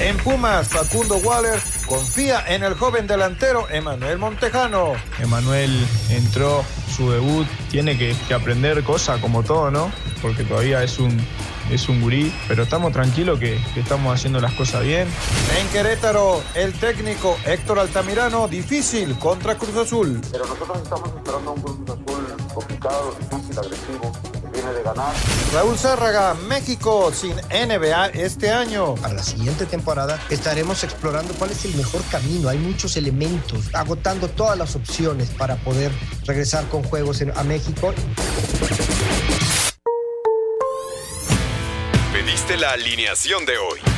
En Pumas, Facundo Waller confía en el joven delantero Emanuel Montejano. Emanuel entró su debut, tiene que, que aprender cosas como todo, ¿no? Porque todavía es un, es un gurí, pero estamos tranquilos que, que, estamos haciendo las cosas bien. En Querétaro, el técnico Héctor Altamirano, difícil contra Cruz Azul. Pero nosotros estamos esperando un Cruz Azul complicado, difícil, agresivo, viene de ganar. Raúl Zárraga, México sin NBA este año. Para la siguiente temporada estaremos explorando cuál es el mejor camino. Hay muchos elementos, agotando todas las opciones para poder regresar con juegos en, a México. Pediste la alineación de hoy.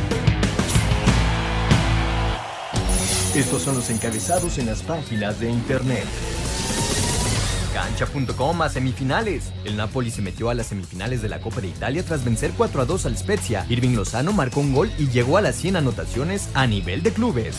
Estos son los encabezados en las páginas de internet. Cancha.com a semifinales. El Napoli se metió a las semifinales de la Copa de Italia tras vencer 4 a 2 al Spezia. Irving Lozano marcó un gol y llegó a las 100 anotaciones a nivel de clubes.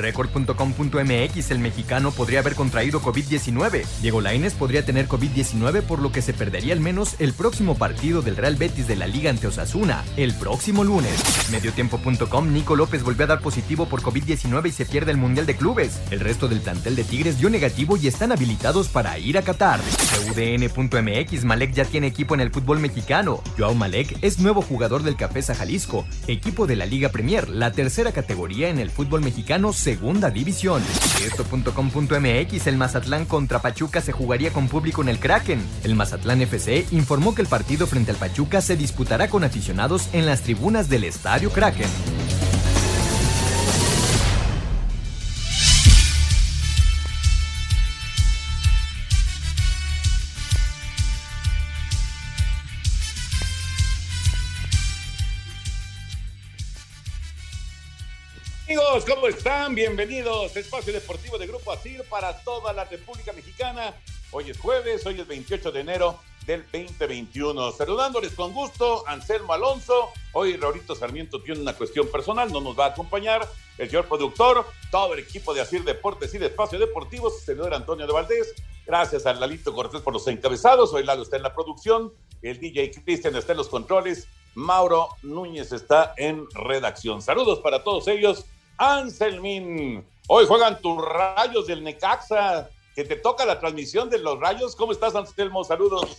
Record.com.mx, el mexicano podría haber contraído COVID-19. Diego Lainez podría tener COVID-19 por lo que se perdería al menos el próximo partido del Real Betis de la Liga ante Osasuna, el próximo lunes. Mediotiempo.com, Nico López volvió a dar positivo por COVID-19 y se pierde el Mundial de Clubes. El resto del plantel de Tigres dio negativo y están habilitados para ir a Qatar. UDN.mx, Malek ya tiene equipo en el fútbol mexicano. Joao Malek es nuevo jugador del Cafesa Jalisco, equipo de la Liga Premier, la tercera categoría en el fútbol mexicano segunda división. Esto.com.mx, el Mazatlán contra Pachuca se jugaría con público en el Kraken. El Mazatlán FC informó que el partido frente al Pachuca se disputará con aficionados en las tribunas del Estadio Kraken. ¿Cómo están? Bienvenidos Espacio Deportivo de Grupo ASIR para toda la República Mexicana. Hoy es jueves, hoy es 28 de enero del 2021. Saludándoles con gusto, Anselmo Alonso. Hoy Raurito Sarmiento tiene una cuestión personal, no nos va a acompañar. El señor productor, todo el equipo de ASIR Deportes y de Espacio Deportivo, el señor Antonio de Valdés. Gracias a Lalito Cortés por los encabezados. Hoy Lalo está en la producción, el DJ Cristian está en los controles. Mauro Núñez está en redacción. Saludos para todos ellos. Anselmín, hoy juegan tus rayos del Necaxa, que te toca la transmisión de los rayos. ¿Cómo estás, Anselmo? Saludos.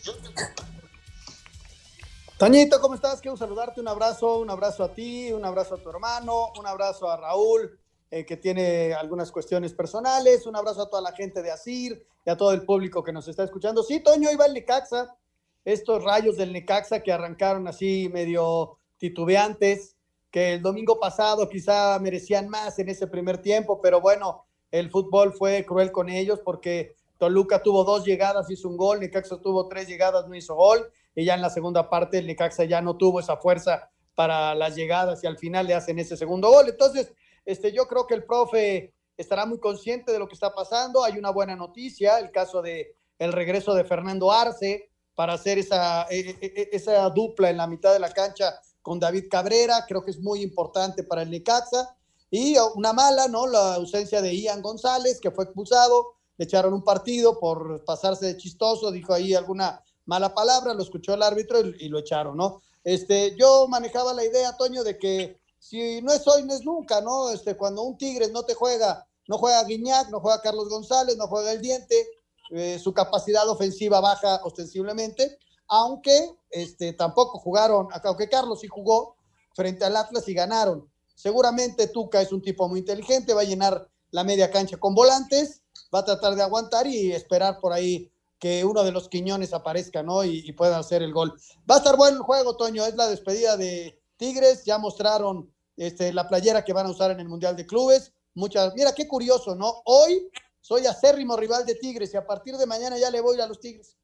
Toñito, ¿cómo estás? Quiero saludarte, un abrazo, un abrazo a ti, un abrazo a tu hermano, un abrazo a Raúl, eh, que tiene algunas cuestiones personales, un abrazo a toda la gente de Asir y a todo el público que nos está escuchando. Sí, Toño, iba el Necaxa, estos rayos del Necaxa que arrancaron así medio titubeantes, que el domingo pasado quizá merecían más en ese primer tiempo, pero bueno, el fútbol fue cruel con ellos porque Toluca tuvo dos llegadas, hizo un gol, Necaxa tuvo tres llegadas, no hizo gol, y ya en la segunda parte el Necaxa ya no tuvo esa fuerza para las llegadas y al final le hacen ese segundo gol. Entonces, este, yo creo que el profe estará muy consciente de lo que está pasando. Hay una buena noticia, el caso de el regreso de Fernando Arce para hacer esa, esa dupla en la mitad de la cancha con David Cabrera, creo que es muy importante para el Necaxa. Y una mala, ¿no? La ausencia de Ian González, que fue expulsado, le echaron un partido por pasarse de chistoso, dijo ahí alguna mala palabra, lo escuchó el árbitro y, lo echaron, ¿no? Este, yo manejaba la idea, Toño, de que si no es hoy, no es nunca, ¿no? Este, cuando un Tigres no te juega, no juega Guiñac, no juega Carlos González, no juega el Diente, eh, su capacidad ofensiva baja ostensiblemente, aunque este, tampoco jugaron, aunque Carlos sí jugó frente al Atlas y ganaron. Seguramente Tuca es un tipo muy inteligente, va a llenar la media cancha con volantes, va a tratar de aguantar y esperar por ahí que uno de los Quiñones aparezca, ¿no? Y, pueda hacer el gol. Va a estar bueno el juego, Toño, es la despedida de Tigres, ya mostraron este, la playera que van a usar en el Mundial de Clubes. Muchas, mira qué curioso, ¿no? Hoy soy acérrimo rival de Tigres y a partir de mañana ya le voy a los Tigres.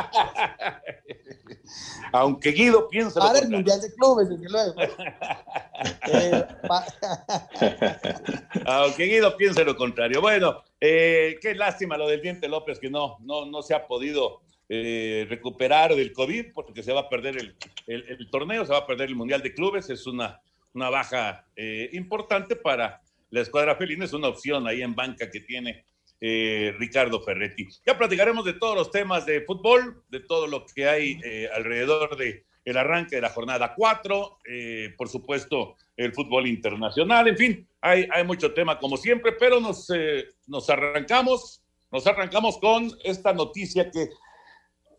Aunque Guido piensa. A ver, Mundial de Clubes, desde luego. eh, Aunque Guido piense lo contrario. Bueno, eh, qué lástima lo del Diente López que no, no, no se ha podido eh, recuperar del COVID porque se va a perder el, el, torneo, se va a perder el Mundial de Clubes. Es una, una baja eh, importante para la escuadra felina. Es una opción ahí en banca que tiene Ricardo Ferretti. Ya platicaremos de todos los temas de fútbol, de todo lo que hay alrededor de arranque de la jornada 4, eh, por supuesto el fútbol internacional, en fin, hay, mucho tema como siempre, pero nos, eh, nos arrancamos, nos arrancamos con esta noticia que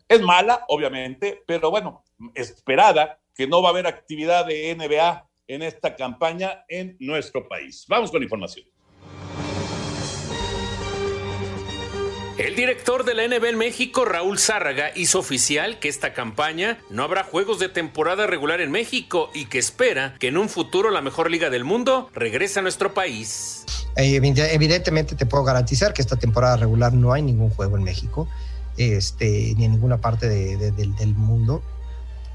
es mala, obviamente, pero bueno, esperada, que no va a haber actividad de NBA en esta campaña en nuestro país. Vamos con información. El director de la NBA en México, Raúl Zárraga, hizo oficial que esta campaña no habrá juegos de temporada regular en México y que espera que en un futuro la mejor liga del mundo regrese a nuestro país. Eh, evidentemente te puedo garantizar que esta temporada regular no hay ningún juego en México, este, ni en ninguna parte del mundo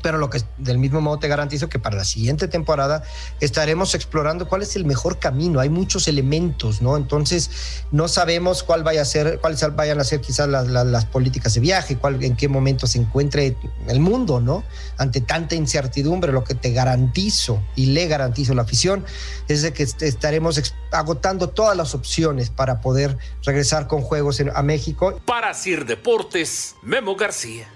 pero lo que del mismo modo te garantizo que para la siguiente temporada estaremos explorando cuál es el mejor camino. Hay muchos elementos, ¿no? Entonces no sabemos cuál vaya a ser, cuáles vayan a ser quizás las, políticas de viaje, cuál, en qué momento se encuentre el mundo, ¿no? Ante tanta incertidumbre, lo que te garantizo y le garantizo la afición es de que estaremos agotando todas las opciones para poder regresar con juegos a México. Para Sir Deportes, Memo García.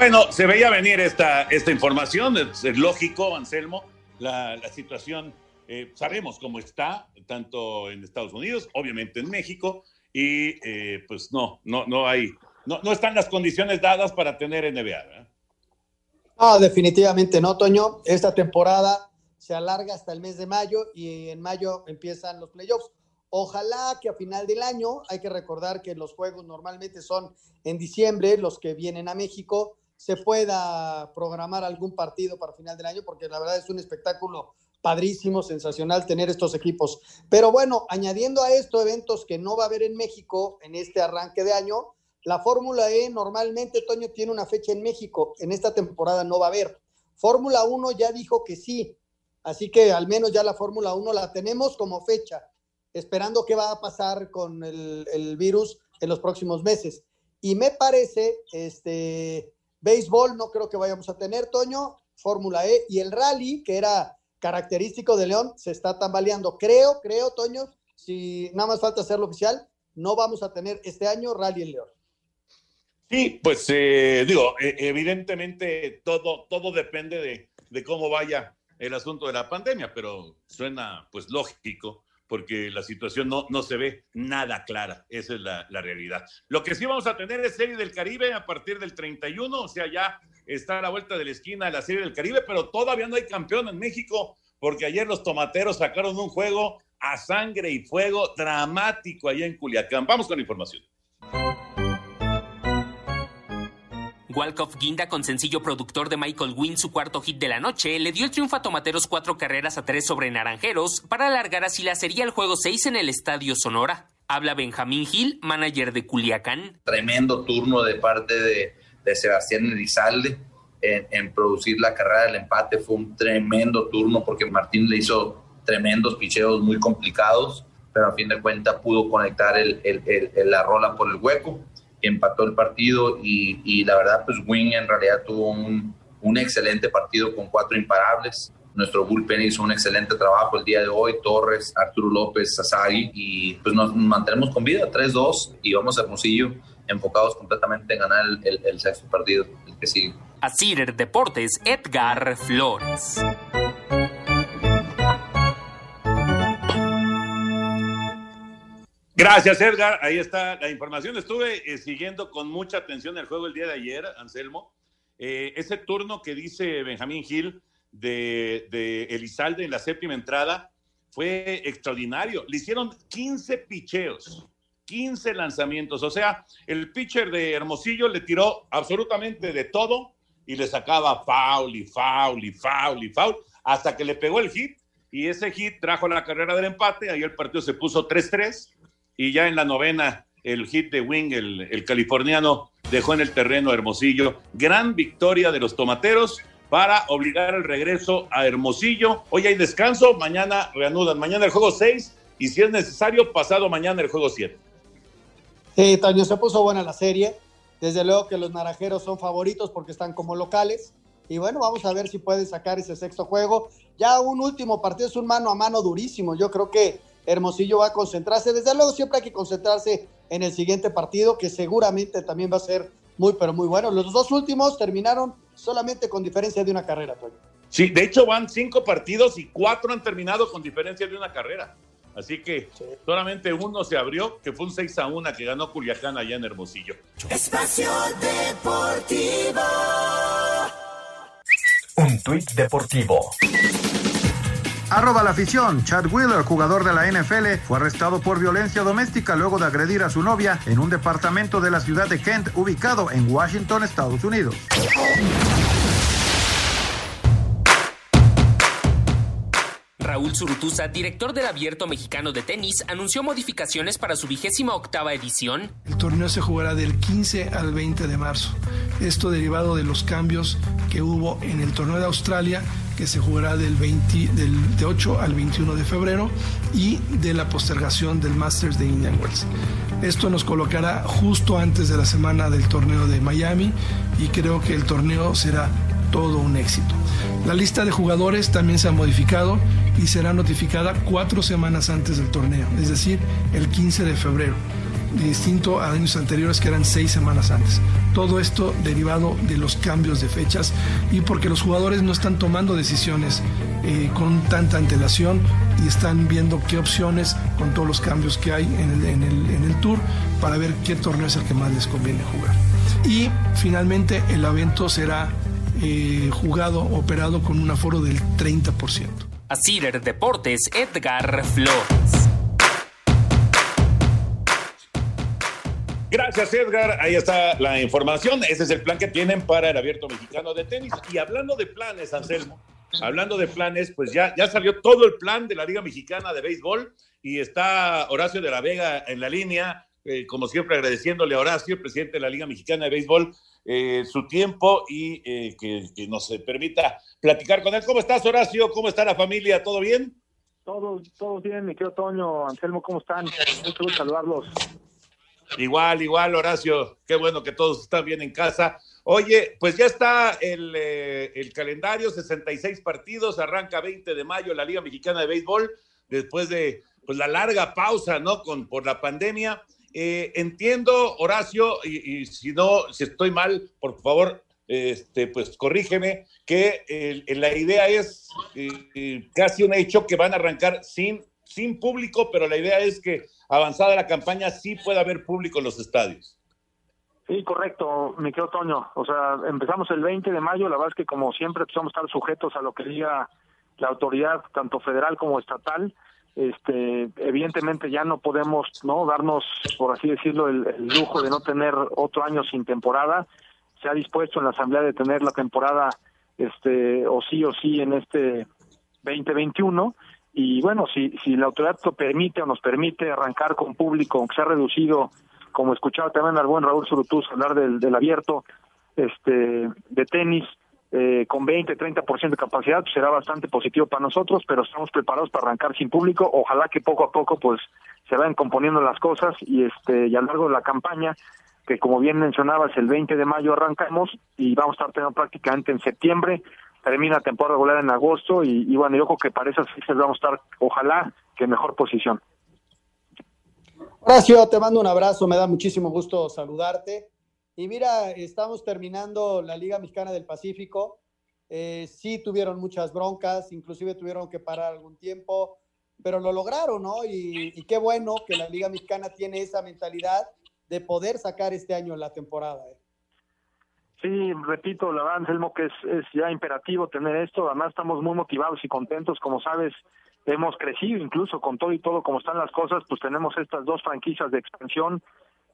Bueno, se veía venir esta, esta información, es, lógico, Anselmo, la, situación, eh, sabemos cómo está, tanto en Estados Unidos, obviamente en México, y eh, pues no, no, no hay, no, no están las condiciones dadas para tener NBA. Ah, definitivamente no, Toño. Esta temporada se alarga hasta el mes de mayo y en mayo empiezan los playoffs. Ojalá que a final del año, hay que recordar que los juegos normalmente son en diciembre, los que vienen a México, se pueda programar algún partido para final del año, porque la verdad es un espectáculo padrísimo, sensacional tener estos equipos. Pero bueno, añadiendo a esto eventos que no va a haber en México en este arranque de año, la Fórmula E normalmente, Toño, tiene una fecha en México, en esta temporada no va a haber. Fórmula 1 ya dijo que sí, así que al menos ya la Fórmula 1 la tenemos como fecha, esperando qué va a pasar con el, el virus en los próximos meses. Y me parece, este, Béisbol no creo que vayamos a tener, Toño. Fórmula E y el rally, que era característico de León, se está tambaleando. Creo, creo, Toño, si nada más falta hacerlo oficial, no vamos a tener este año rally en León. Sí, pues eh, digo, e, evidentemente todo, todo depende de, de cómo vaya el asunto de la pandemia, pero suena pues lógico porque la situación no, no se ve nada clara. Esa es la, la, realidad. Lo que sí vamos a tener es Serie del Caribe a partir del 31, o sea, ya está a la vuelta de la esquina la Serie del Caribe, pero todavía no hay campeón en México, porque ayer los tomateros sacaron un juego a sangre y fuego dramático allá en Culiacán. Vamos con la información. Walkoff Guinda, con sencillo productor de Michael Wynn, su cuarto hit de la noche, le dio el triunfo a Tomateros cuatro carreras a tres sobre Naranjeros para alargar así la serie al juego 6 en el Estadio Sonora. Habla Benjamín Gil, manager de Culiacán. Tremendo turno de parte de, Sebastián Elizalde en, producir la carrera del empate. Fue un tremendo turno porque Martín le hizo tremendos picheos muy complicados, pero a fin de cuentas pudo conectar el, la rola por el hueco empató el partido y, la verdad, pues Wing en realidad tuvo un, un, excelente partido con cuatro imparables. Nuestro bullpen hizo un excelente trabajo el día de hoy, Torres, Arturo López, Sasagi, y pues nos mantenemos con vida, 3-2, y vamos a Hermosillo enfocados completamente en ganar el, el, sexto partido, el que sigue. Así Deportes, Edgar Flores. Gracias, Edgar. Ahí está la información. Estuve eh, siguiendo con mucha atención el juego el día de ayer, Anselmo. Eh, ese turno que dice Benjamín Gil de, de, Elizalde en la séptima entrada fue extraordinario. Le hicieron 15 picheos, 15 lanzamientos. O sea, el pitcher de Hermosillo le tiró absolutamente de todo y le sacaba foul y foul y foul y foul hasta que le pegó el hit. Y ese hit trajo la carrera del empate. Ahí el partido se puso 3-3 y ya en la novena el hit de Wing, el, el californiano, dejó en el terreno a Hermosillo. Gran victoria de los tomateros para obligar el regreso a Hermosillo. Hoy hay descanso, mañana reanudan. Mañana el juego 6 y si es necesario, pasado mañana el juego 7. Sí, Toño, se puso buena la serie. Desde luego que los naranjeros son favoritos porque están como locales. Y bueno, vamos a ver si pueden sacar ese sexto juego. Ya un último partido es un mano a mano durísimo. Yo creo que Hermosillo va a concentrarse. Desde luego siempre hay que concentrarse en el siguiente partido, que seguramente también va a ser muy, pero muy bueno. Los dos últimos terminaron solamente con diferencia de una carrera, Toño. Sí, de hecho van cinco partidos y cuatro han terminado con diferencia de una carrera. Así que solamente uno se abrió, que fue un 6 a 1 que ganó Culiacán allá en Hermosillo. Espacio Deportivo. Un tuit deportivo. Arroba la afición. Chad Wheeler, jugador de la NFL, fue arrestado por violencia doméstica luego de agredir a su novia en un departamento de la ciudad de Kent ubicado en Washington, Estados Unidos. Raúl Zurutuza, director del Abierto Mexicano de Tenis, anunció modificaciones para su vigésima octava edición. El torneo se jugará del 15 al 20 de marzo. Esto derivado de los cambios que hubo en el torneo de Australia, que se jugará del, 20, del de 8 al 21 de febrero, y de la postergación del Masters de Indian Wells. Esto nos colocará justo antes de la semana del torneo de Miami y creo que el torneo será todo un éxito. La lista de jugadores también se ha modificado y será notificada cuatro semanas antes del torneo, es decir, el 15 de febrero, distinto a años anteriores que eran seis semanas antes. Todo esto derivado de los cambios de fechas y porque los jugadores no están tomando decisiones eh, con tanta antelación y están viendo qué opciones con todos los cambios que hay en el, en el, tour para ver qué torneo es el que más les conviene jugar. Y finalmente el evento será eh, jugado, operado con un aforo del 30%. A Cider Deportes, Edgar Flores. Gracias, Edgar. Ahí está la información. Ese es el plan que tienen para el abierto mexicano de tenis. Y hablando de planes, Anselmo, hablando de planes, pues ya, ya salió todo el plan de la Liga Mexicana de Béisbol y está Horacio de la Vega en la línea, eh, como siempre agradeciéndole a Horacio, presidente de la Liga Mexicana de Béisbol, eh, su tiempo y eh, que, que, nos permita platicar con él. ¿Cómo estás, Horacio? ¿Cómo está la familia? ¿Todo bien? Todo, todo bien, mi querido Toño, Anselmo, ¿cómo están? Mucho gusto saludarlos. Igual, igual, Horacio. Qué bueno que todos están bien en casa. Oye, pues ya está el, eh, el, calendario, 66 partidos, arranca 20 de mayo la Liga Mexicana de Béisbol, después de pues, la larga pausa, ¿no? Con, por la pandemia. Eh, entiendo, Horacio, y, si no, si estoy mal, por favor, este, pues corrígeme, que eh, la idea es eh, casi un hecho que van a arrancar sin, sin público, pero la idea es que avanzada la campaña sí pueda haber público en los estadios. Sí, correcto, mi querido Toño. O sea, empezamos el 20 de mayo, la verdad es que como siempre pues, vamos a estar sujetos a lo que diga la autoridad, tanto federal como estatal este evidentemente ya no podemos no darnos por así decirlo el, lujo de no tener otro año sin temporada. Se ha dispuesto en la asamblea de tener la temporada este o sí o sí en este 2021 y bueno si si la autoridad lo permite o nos permite arrancar con público aunque se ha reducido como escuchaba también al buen Raúl Surutuz hablar del, del abierto este de tenis eh, con 20, 30% de capacidad, pues será bastante positivo para nosotros, pero estamos preparados para arrancar sin público. Ojalá que poco a poco pues se vayan componiendo las cosas y este y a lo largo de la campaña, que como bien mencionabas, el 20 de mayo arrancamos y vamos a estar teniendo prácticamente en septiembre, termina temporada regular en agosto y, y bueno, yo creo que para esas fechas vamos a estar, ojalá, que en mejor posición. Horacio, te mando un abrazo, me da muchísimo gusto saludarte. Y mira, estamos terminando la Liga Mexicana del Pacífico. Eh, sí tuvieron muchas broncas, inclusive tuvieron que parar algún tiempo, pero lo lograron, ¿no? Y, y, qué bueno que la Liga Mexicana tiene esa mentalidad de poder sacar este año la temporada. ¿eh? Sí, repito, la verdad, Anselmo, que es, es ya imperativo tener esto. Además, estamos muy motivados y contentos. Como sabes, hemos crecido incluso con todo y todo como están las cosas, pues tenemos estas dos franquicias de expansión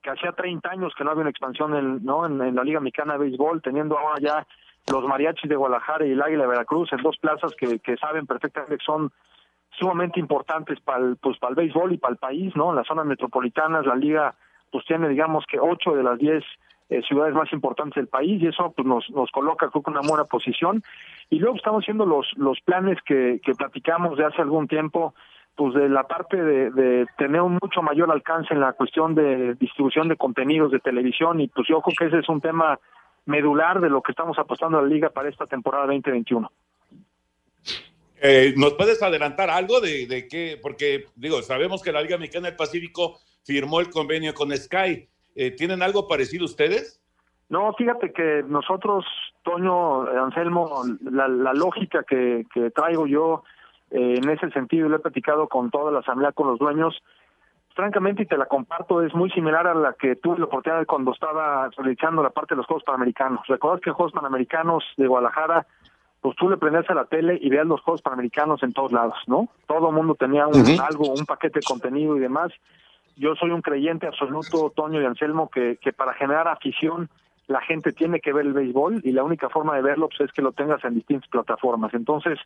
que hacía 30 años que no había una expansión en, ¿no? en, la Liga Mexicana de Béisbol, teniendo ahora ya los mariachis de Guadalajara y el Águila de Veracruz en dos plazas que, que saben perfectamente que son sumamente importantes para el, pues, para el béisbol y para el país, ¿no? En las zonas metropolitanas la liga pues tiene digamos que ocho de las diez eh, ciudades más importantes del país y eso pues nos, nos coloca creo que una buena posición y luego estamos haciendo los los planes que, que platicamos de hace algún tiempo pues de la parte de, de, tener un mucho mayor alcance en la cuestión de distribución de contenidos de televisión y pues yo creo que ese es un tema medular de lo que estamos apostando a la liga para esta temporada 2021. Eh, ¿Nos puedes adelantar algo de, de qué? Porque, digo, sabemos que la Liga Mexicana del Pacífico firmó el convenio con Sky. Eh, ¿Tienen algo parecido ustedes? No, fíjate que nosotros, Toño, Anselmo, la, la lógica que, que, traigo yo eh, en ese sentido, lo he platicado con toda la asamblea, con los dueños, francamente, y te la comparto, es muy similar a la que tuve la oportunidad cuando estaba realizando la parte de los Juegos Panamericanos. ¿Recuerdas que Juegos Panamericanos de Guadalajara pues tú le prendías a la tele y veías los Juegos Panamericanos en todos lados, ¿no? Todo el mundo tenía un, algo, un paquete de contenido y demás. Yo soy un creyente absoluto, Toño y Anselmo, que, que para generar afición la gente tiene que ver el béisbol y la única forma de verlo pues, es que lo tengas en distintas plataformas. Entonces,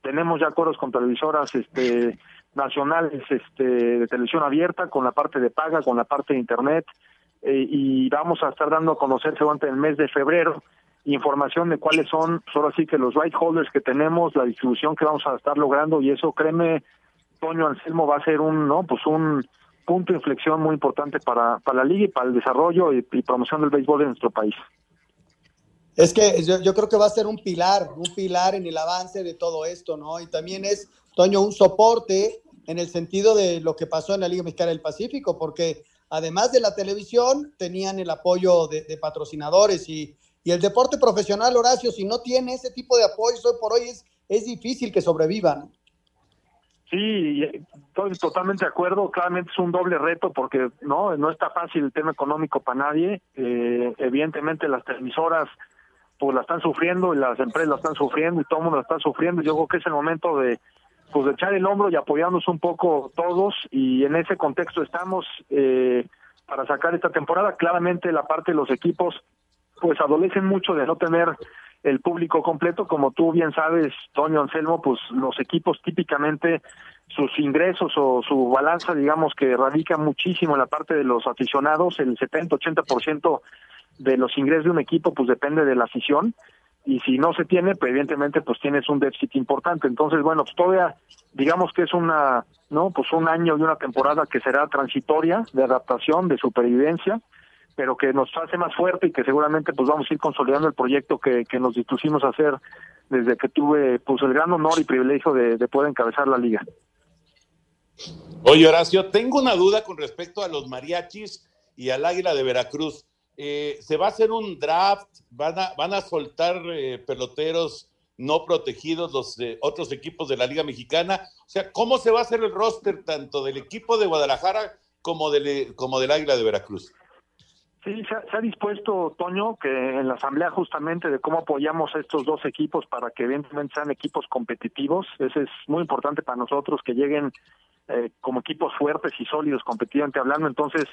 tenemos ya acuerdos con televisoras este, nacionales este, de televisión abierta, con la parte de paga, con la parte de internet, eh, y vamos a estar dando a conocer durante el mes de febrero información de cuáles son, pues, así que los right holders que tenemos, la distribución que vamos a estar logrando y eso, créeme, Toño Anselmo va a ser un, ¿no? Pues un punto de inflexión muy importante para, para la liga y para el desarrollo y, promoción del béisbol en nuestro país. Es que yo, creo que va a ser un pilar, un pilar en el avance de todo esto, ¿no? Y también es, Toño, un soporte en el sentido de lo que pasó en la Liga Mexicana del Pacífico, porque además de la televisión, tenían el apoyo de, de patrocinadores y, y el deporte profesional, Horacio, si no tiene ese tipo de apoyo, hoy por hoy es, es difícil que sobrevivan. Sí, estoy totalmente de acuerdo. Claramente es un doble reto porque no no está fácil el tema económico para nadie. Eh, evidentemente las televisoras pues la están sufriendo y las empresas la están sufriendo y todo el mundo la está sufriendo. Yo creo que es el momento de pues de echar el hombro y apoyarnos un poco todos y en ese contexto estamos eh, para sacar esta temporada. Claramente la parte de los equipos pues adolecen mucho de no tener el público completo, como tú bien sabes, Toño Anselmo, pues los equipos típicamente sus ingresos o su balanza, digamos que radica muchísimo en la parte de los aficionados, el 70-80% de los ingresos de un equipo pues depende de la afición y si no se tiene, pues evidentemente pues tienes un déficit importante. Entonces, bueno, pues todavía digamos que es una, ¿no? Pues un año y una temporada que será transitoria de adaptación, de supervivencia pero que nos hace más fuerte y que seguramente pues vamos a ir consolidando el proyecto que, que nos dispusimos a hacer desde que tuve pues el gran honor y privilegio de, de poder encabezar la liga. Oye Horacio, tengo una duda con respecto a los mariachis y al Águila de Veracruz. Eh, ¿Se va a hacer un draft? ¿Van a, van a soltar eh, peloteros no protegidos los eh, otros equipos de la Liga Mexicana? O sea, ¿cómo se va a hacer el roster tanto del equipo de Guadalajara como del, como del Águila de Veracruz? Sí, se ha, dispuesto, Toño, que en la asamblea justamente de cómo apoyamos a estos dos equipos para que evidentemente sean equipos competitivos. Ese es muy importante para nosotros, que lleguen eh, como equipos fuertes y sólidos competitivamente hablando. Entonces,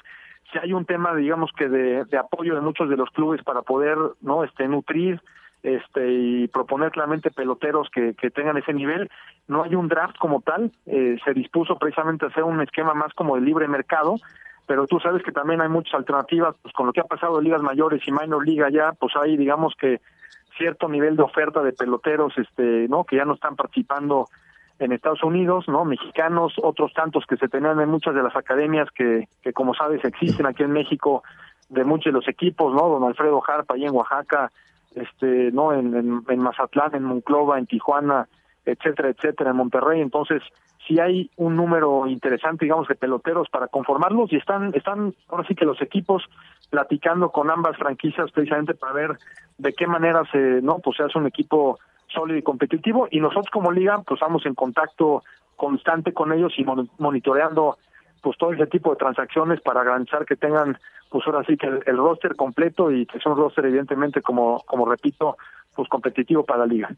si hay un tema, digamos que de, de apoyo de muchos de los clubes para poder no este nutrir este y proponer claramente peloteros que, que tengan ese nivel. No hay un draft como tal, eh, se dispuso precisamente a hacer un esquema más como de libre mercado, pero tú sabes que también hay muchas alternativas, pues con lo que ha pasado en ligas mayores y minor liga ya, pues hay digamos que cierto nivel de oferta de peloteros, este, ¿no? Que ya no están participando en Estados Unidos, ¿no? Mexicanos, otros tantos que se tenían en muchas de las academias que, que como sabes existen aquí en México de muchos de los equipos, ¿no? Don Alfredo Jarpa ahí en Oaxaca, este, ¿no? En, en, en Mazatlán, en Monclova, en Tijuana, etcétera, etcétera, en Monterrey. Entonces, si hay un número interesante, digamos, de peloteros para conformarlos y están, están ahora sí que los equipos platicando con ambas franquicias precisamente para ver de qué manera se, no, pues se hace un equipo sólido y competitivo. Y nosotros como liga pues estamos en contacto constante con ellos y monitoreando pues todo ese tipo de transacciones para garantizar que tengan pues ahora sí que el, el roster completo y que sea un roster evidentemente como como repito pues competitivo para la liga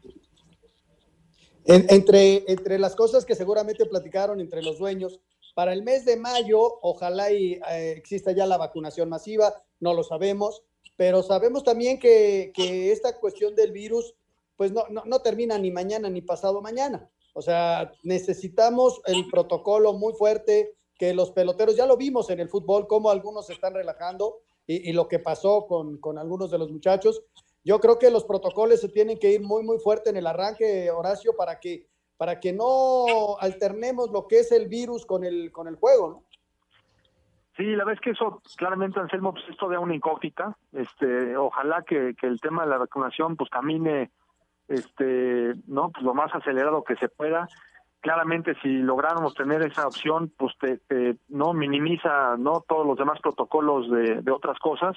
entre, entre las cosas que seguramente platicaron entre los dueños, para el mes de mayo, ojalá y eh, exista ya la vacunación masiva, no lo sabemos, pero sabemos también que, que esta cuestión del virus, pues no, no, no, termina ni mañana ni pasado mañana. O sea, necesitamos el protocolo muy fuerte que los peloteros, ya lo vimos en el fútbol, cómo algunos se están relajando y, lo que pasó con, con, algunos de los muchachos. Yo creo que los protocolos se tienen que ir muy, muy fuerte en el arranque, Horacio, para que, para que no alternemos lo que es el virus con el, con el juego, ¿no? Sí, la verdad es que eso claramente, Anselmo, pues esto de una incógnita. Este, ojalá que, que, el tema de la vacunación pues camine este, no, pues lo más acelerado que se pueda. Claramente si lográramos tener esa opción, pues te, no minimiza no todos los demás protocolos de, de, otras cosas,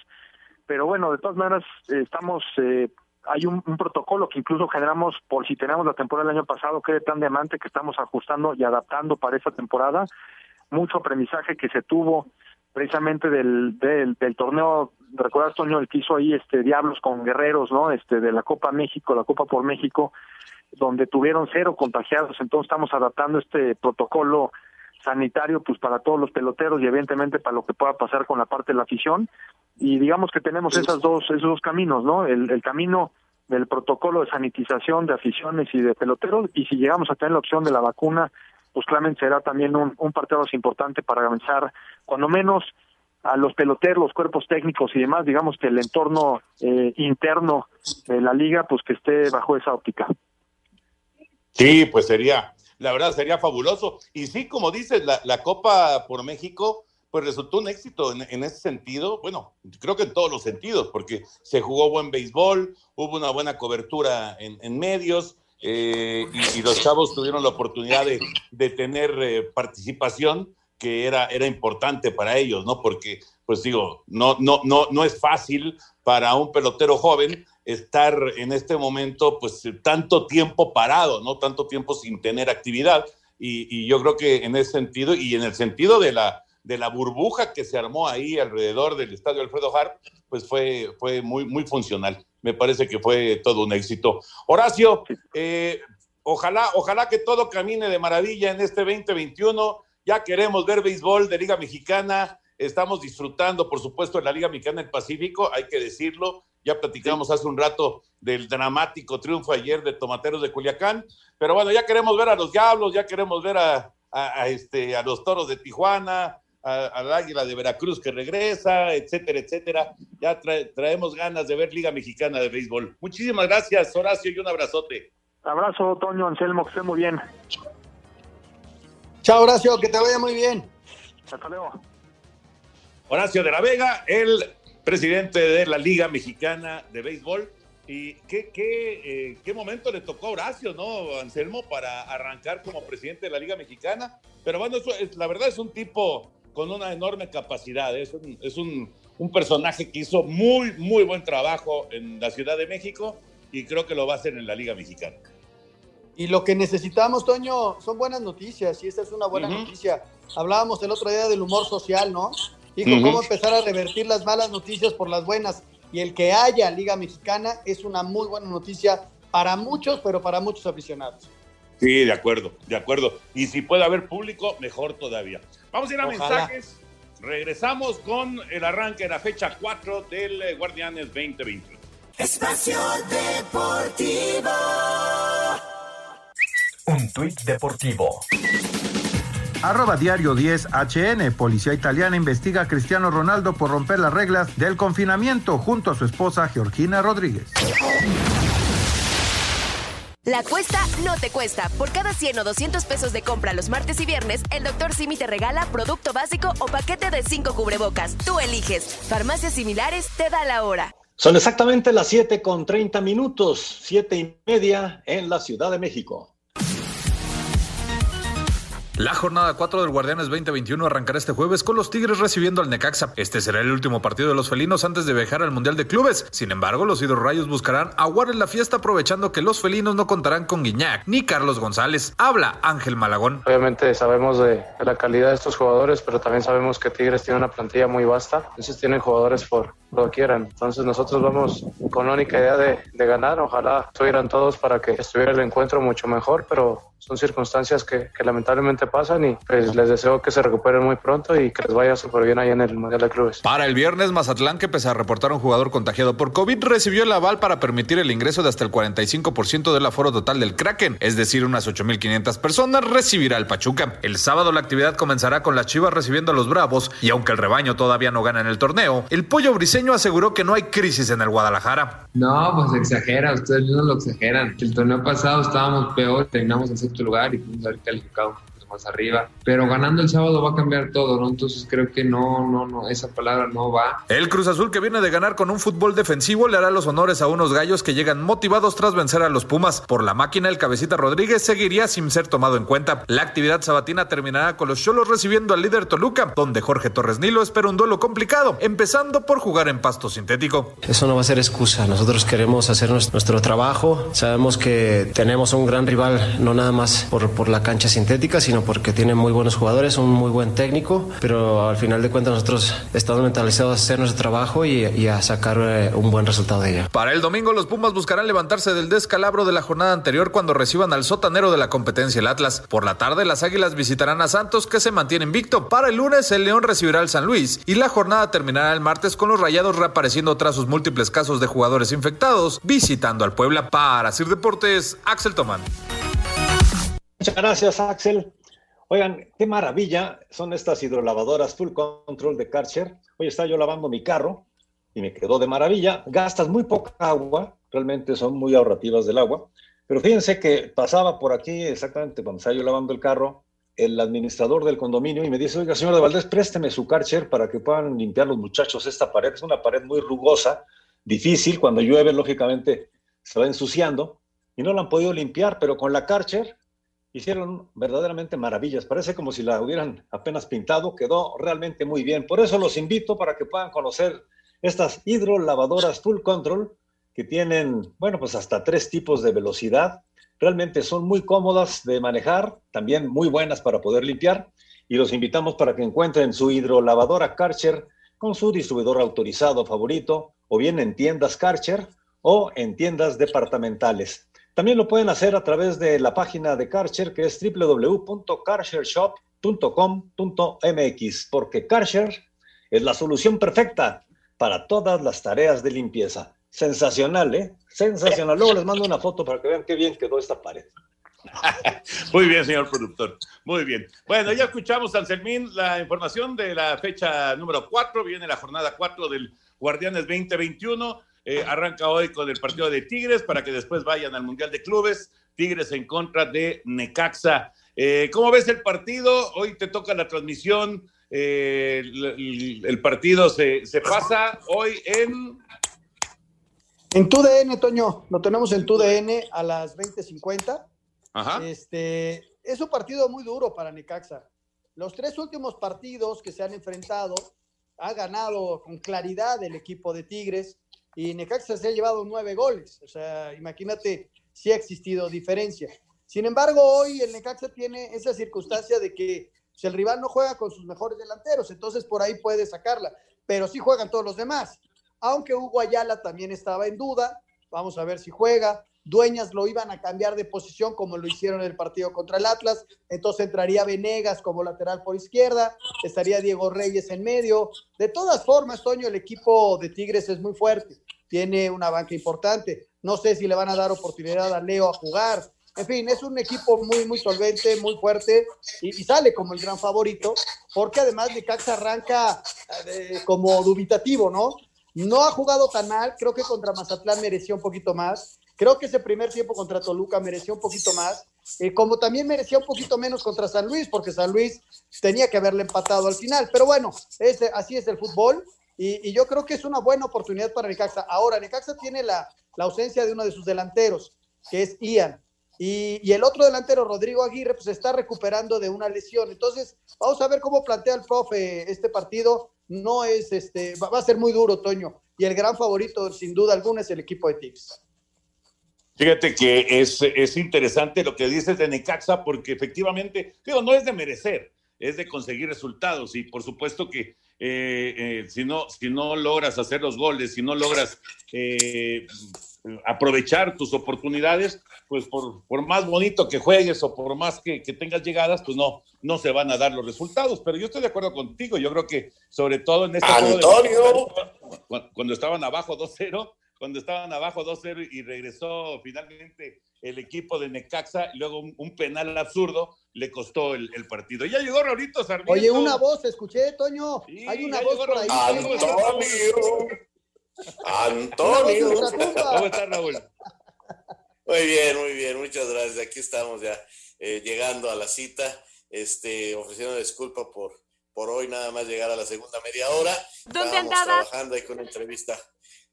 pero bueno, de todas maneras estamos eh, hay un, un, protocolo que incluso generamos por si tenemos la temporada del año pasado que era tan diamante que estamos ajustando y adaptando para esta temporada mucho aprendizaje que se tuvo precisamente del, del, del torneo, recuerdas Toño, el que hizo ahí este Diablos con Guerreros, ¿no? Este de la Copa México, la Copa por México, donde tuvieron cero contagiados, entonces estamos adaptando este protocolo sanitario pues para todos los peloteros y evidentemente para lo que pueda pasar con la parte de la afición y digamos que tenemos esas dos esos dos caminos, ¿no? El, el camino del protocolo de sanitización de aficiones y de peloteros y si llegamos a tener la opción de la vacuna pues claramente será también un, un partido importante para avanzar, cuando menos a los peloteros, los cuerpos técnicos y demás, digamos que el entorno eh, interno de la liga, pues que esté bajo esa óptica. Sí, pues sería, la verdad sería fabuloso. Y sí, como dices, la, la Copa por México, pues resultó un éxito en, en, ese sentido. Bueno, creo que en todos los sentidos, porque se jugó buen béisbol, hubo una buena cobertura en, en medios, eh, y, los chavos tuvieron la oportunidad de, de tener eh, participación que era, era importante para ellos, ¿no? Porque, pues digo, no, no, no, no es fácil para un pelotero joven estar en este momento, pues, tanto tiempo parado, ¿no? Tanto tiempo sin tener actividad. Y, y yo creo que en ese sentido, y en el sentido de la, de la burbuja que se armó ahí alrededor del estadio Alfredo Harp, pues fue, fue muy, muy funcional me parece que fue todo un éxito. Horacio, eh, ojalá, ojalá que todo camine de maravilla en este 2021. Ya queremos ver béisbol de Liga Mexicana. Estamos disfrutando, por supuesto, en la Liga Mexicana del Pacífico, hay que decirlo. Ya platicamos hace un rato del dramático triunfo ayer de Tomateros de Culiacán. Pero bueno, ya queremos ver a los Diablos, ya queremos ver a, a este, a los Toros de Tijuana, al Águila de Veracruz que regresa, etcétera, etcétera. Ya traemos ganas de ver Liga Mexicana de Béisbol. Muchísimas gracias, Horacio, y un abrazote. Abrazo, Toño, Anselmo, que esté muy bien. Chao, Horacio, que te vaya muy bien. Hasta luego. Horacio de la Vega, el presidente de la Liga Mexicana de Béisbol. ¿Y qué, qué, eh, qué momento le tocó a Horacio, no, Anselmo, para arrancar como presidente de la Liga Mexicana? Pero bueno, eso es, la verdad es un tipo con una enorme capacidad. Es, un, es un, un, personaje que hizo muy, muy buen trabajo en la Ciudad de México y creo que lo va a hacer en la Liga Mexicana. Y lo que necesitamos, Toño, son buenas noticias y esta es una buena uh -huh. noticia. Hablábamos el otro día del humor social, ¿no? Dijo uh -huh. cómo empezar a revertir las malas noticias por las buenas. Y el que haya Liga Mexicana es una muy buena noticia para muchos, pero para muchos aficionados. Sí, de acuerdo, de acuerdo. Y si puede haber público, mejor todavía. Vamos a ir a Ojalá. mensajes. Regresamos con el arranque de la fecha 4 del Guardianes 2021. Espacio Deportivo. Un tuit deportivo. Arroba diario 10 HN. Policía italiana investiga a Cristiano Ronaldo por romper las reglas del confinamiento junto a su esposa Georgina Rodríguez. La cuesta no te cuesta. Por cada 100 o 200 pesos de compra los martes y viernes, el Dr. Simi te regala producto básico o paquete de 5 cubrebocas. Tú eliges. Farmacias similares te da la hora. Son exactamente las 7 con 30 minutos, 7 y media en la Ciudad de México. La jornada 4 del Guardianes 2021 arrancará este jueves con los Tigres recibiendo al Necaxa. Este será el último partido de los felinos antes de viajar al Mundial de Clubes. Sin embargo, los hidrorrayos buscarán aguar en la fiesta aprovechando que los felinos no contarán con Guiñac ni Carlos González. Habla Ángel Malagón. Obviamente sabemos de la calidad de estos jugadores, pero también sabemos que Tigres tiene una plantilla muy vasta. Entonces tienen jugadores por lo quieran. Entonces nosotros vamos con la única idea de, de ganar. Ojalá estuvieran todos para que estuviera el encuentro mucho mejor, pero son circunstancias que, lamentablemente pasan y pues les deseo que se recuperen muy pronto y que les vaya súper bien ahí en el Mundial de Clubes. Para el viernes, Mazatlán, que pese a reportar un jugador contagiado por COVID, recibió el aval para permitir el ingreso de hasta el 45% del aforo total del Kraken, es decir, unas 8.500 personas, recibirá el Pachuca. El sábado la actividad comenzará con las Chivas recibiendo a los Bravos y aunque el rebaño todavía no gana en el torneo, el pollo briseño aseguró que no hay crisis en el Guadalajara. No, pues exagera, ustedes mismos lo exageran. El torneo pasado estábamos peor, terminamos en sexto lugar y fuimos haber calificado más arriba, pero ganando el sábado va a cambiar todo, ¿no? Entonces creo que no, no, no, esa palabra no va. El Cruz Azul que viene de ganar con un fútbol defensivo le hará los honores a unos gallos que llegan motivados tras vencer a los Pumas. Por la máquina, el cabecita Rodríguez seguiría sin ser tomado en cuenta. La actividad sabatina terminará con los Cholos recibiendo al líder Toluca, donde Jorge Torres Nilo espera un duelo complicado, empezando por jugar en pasto sintético. Eso no va a ser excusa, nosotros queremos hacer nuestro trabajo, sabemos que tenemos un gran rival, no nada más por, por la cancha sintética, sino porque tiene muy buenos jugadores, un muy buen técnico, pero al final de cuentas nosotros estamos mentalizados a hacer nuestro trabajo y, y a sacar eh, un buen resultado de ella. Para el domingo los Pumas buscarán levantarse del descalabro de la jornada anterior cuando reciban al sotanero de la competencia el Atlas. Por la tarde las Águilas visitarán a Santos que se mantiene invicto. Para el lunes el León recibirá al San Luis y la jornada terminará el martes con los Rayados reapareciendo tras sus múltiples casos de jugadores infectados visitando al Puebla. Para Sir Deportes, Axel Tomán. Muchas gracias, Axel. Oigan, qué maravilla son estas hidrolavadoras Full Control de Karcher. Hoy estaba yo lavando mi carro y me quedó de maravilla. Gastas muy poca agua, realmente son muy ahorrativas del agua. Pero fíjense que pasaba por aquí exactamente cuando estaba yo lavando el carro, el administrador del condominio y me dice, oiga, señor de Valdés, présteme su Karcher para que puedan limpiar los muchachos esta pared. Es una pared muy rugosa, difícil, cuando llueve, lógicamente, se va ensuciando y no la han podido limpiar, pero con la Karcher hicieron verdaderamente maravillas. Parece como si la hubieran apenas pintado, quedó realmente muy bien. Por eso los invito para que puedan conocer estas hidrolavadoras full control que tienen, bueno, pues hasta tres tipos de velocidad. Realmente son muy cómodas de manejar, también muy buenas para poder limpiar. Y los invitamos para que encuentren su hidrolavadora Karcher con su distribuidor autorizado favorito, o bien en tiendas Karcher o en tiendas departamentales. También lo pueden hacer a través de la página de Karcher, que es www.karchershop.com.mx, porque Karcher es la solución perfecta para todas las tareas de limpieza. Sensacional, ¿eh? Sensacional. Luego les mando una foto para que vean qué bien quedó esta pared. Muy bien, señor productor. Muy bien. Bueno, ya escuchamos, Anselmín, la información de la fecha número 4. Viene la jornada 4 del Guardianes 2021. Eh, arranca hoy con el partido de Tigres para que después vayan al Mundial de Clubes. Tigres en contra de Necaxa. Eh, ¿Cómo ves el partido? Hoy te toca la transmisión. Eh, el, el, partido se, se, pasa hoy en... En TUDN, Toño. Lo tenemos en TUDN a las 20.50. Ajá. Este, es un partido muy duro para Necaxa. Los tres últimos partidos que se han enfrentado ha ganado con claridad el equipo de Tigres y Necaxa se ha llevado nueve goles. O sea, imagínate si ha existido diferencia. Sin embargo, hoy el Necaxa tiene esa circunstancia de que pues, el rival no juega con sus mejores delanteros, entonces por ahí puede sacarla, pero sí juegan todos los demás. Aunque Hugo Ayala también estaba en duda, vamos a ver si juega. Dueñas lo iban a cambiar de posición como lo hicieron en el partido contra el Atlas, entonces entraría Venegas como lateral por izquierda, estaría Diego Reyes en medio. De todas formas, Toño, el equipo de Tigres es muy fuerte, tiene una banca importante. No sé si le van a dar oportunidad a Leo a jugar. En fin, es un equipo muy, muy solvente, muy fuerte y, sale como el gran favorito, porque además Necaxa arranca eh, como dubitativo, ¿no? No ha jugado tan mal, creo que contra Mazatlán mereció un poquito más. Creo que ese primer tiempo contra Toluca mereció un poquito más, eh, como también merecía un poquito menos contra San Luis, porque San Luis tenía que haberle empatado al final. Pero bueno, así es el fútbol y, yo creo que es una buena oportunidad para Necaxa. Ahora, Necaxa tiene la, la ausencia de uno de sus delanteros, que es Ian. Y, el otro delantero, Rodrigo Aguirre, pues está recuperando de una lesión. Entonces, vamos a ver cómo plantea el profe este partido. No es, este, va, a ser muy duro, Toño. Y el gran favorito, sin duda alguna, es el equipo de Tigres. Fíjate que es, es interesante lo que dices de Necaxa, porque efectivamente, digo, no es de merecer. Es de conseguir resultados y por supuesto que eh, eh, si, no, si no logras hacer los goles, si no logras eh, aprovechar tus oportunidades, pues por, por, más bonito que juegues o por más que, que, tengas llegadas, pues no, no se van a dar los resultados. Pero yo estoy de acuerdo contigo, yo creo que sobre todo en este Antonio. cuando, cuando estaban abajo 2-0, cuando estaban abajo 2-0 y regresó finalmente el equipo de Necaxa, y luego un, un, penal absurdo le costó el, el, partido. Ya llegó Raulito Sarmiento. Oye, una voz, escuché, Toño. Sí, Hay una voz por ahí. Antonio. Antonio. ¿Cómo estás, Raúl? Muy bien, muy bien, muchas gracias. Aquí estamos ya eh, llegando a la cita, este, ofreciendo disculpa por, por hoy nada más llegar a la segunda media hora. ¿Dónde Estábamos andabas? trabajando ahí con una entrevista.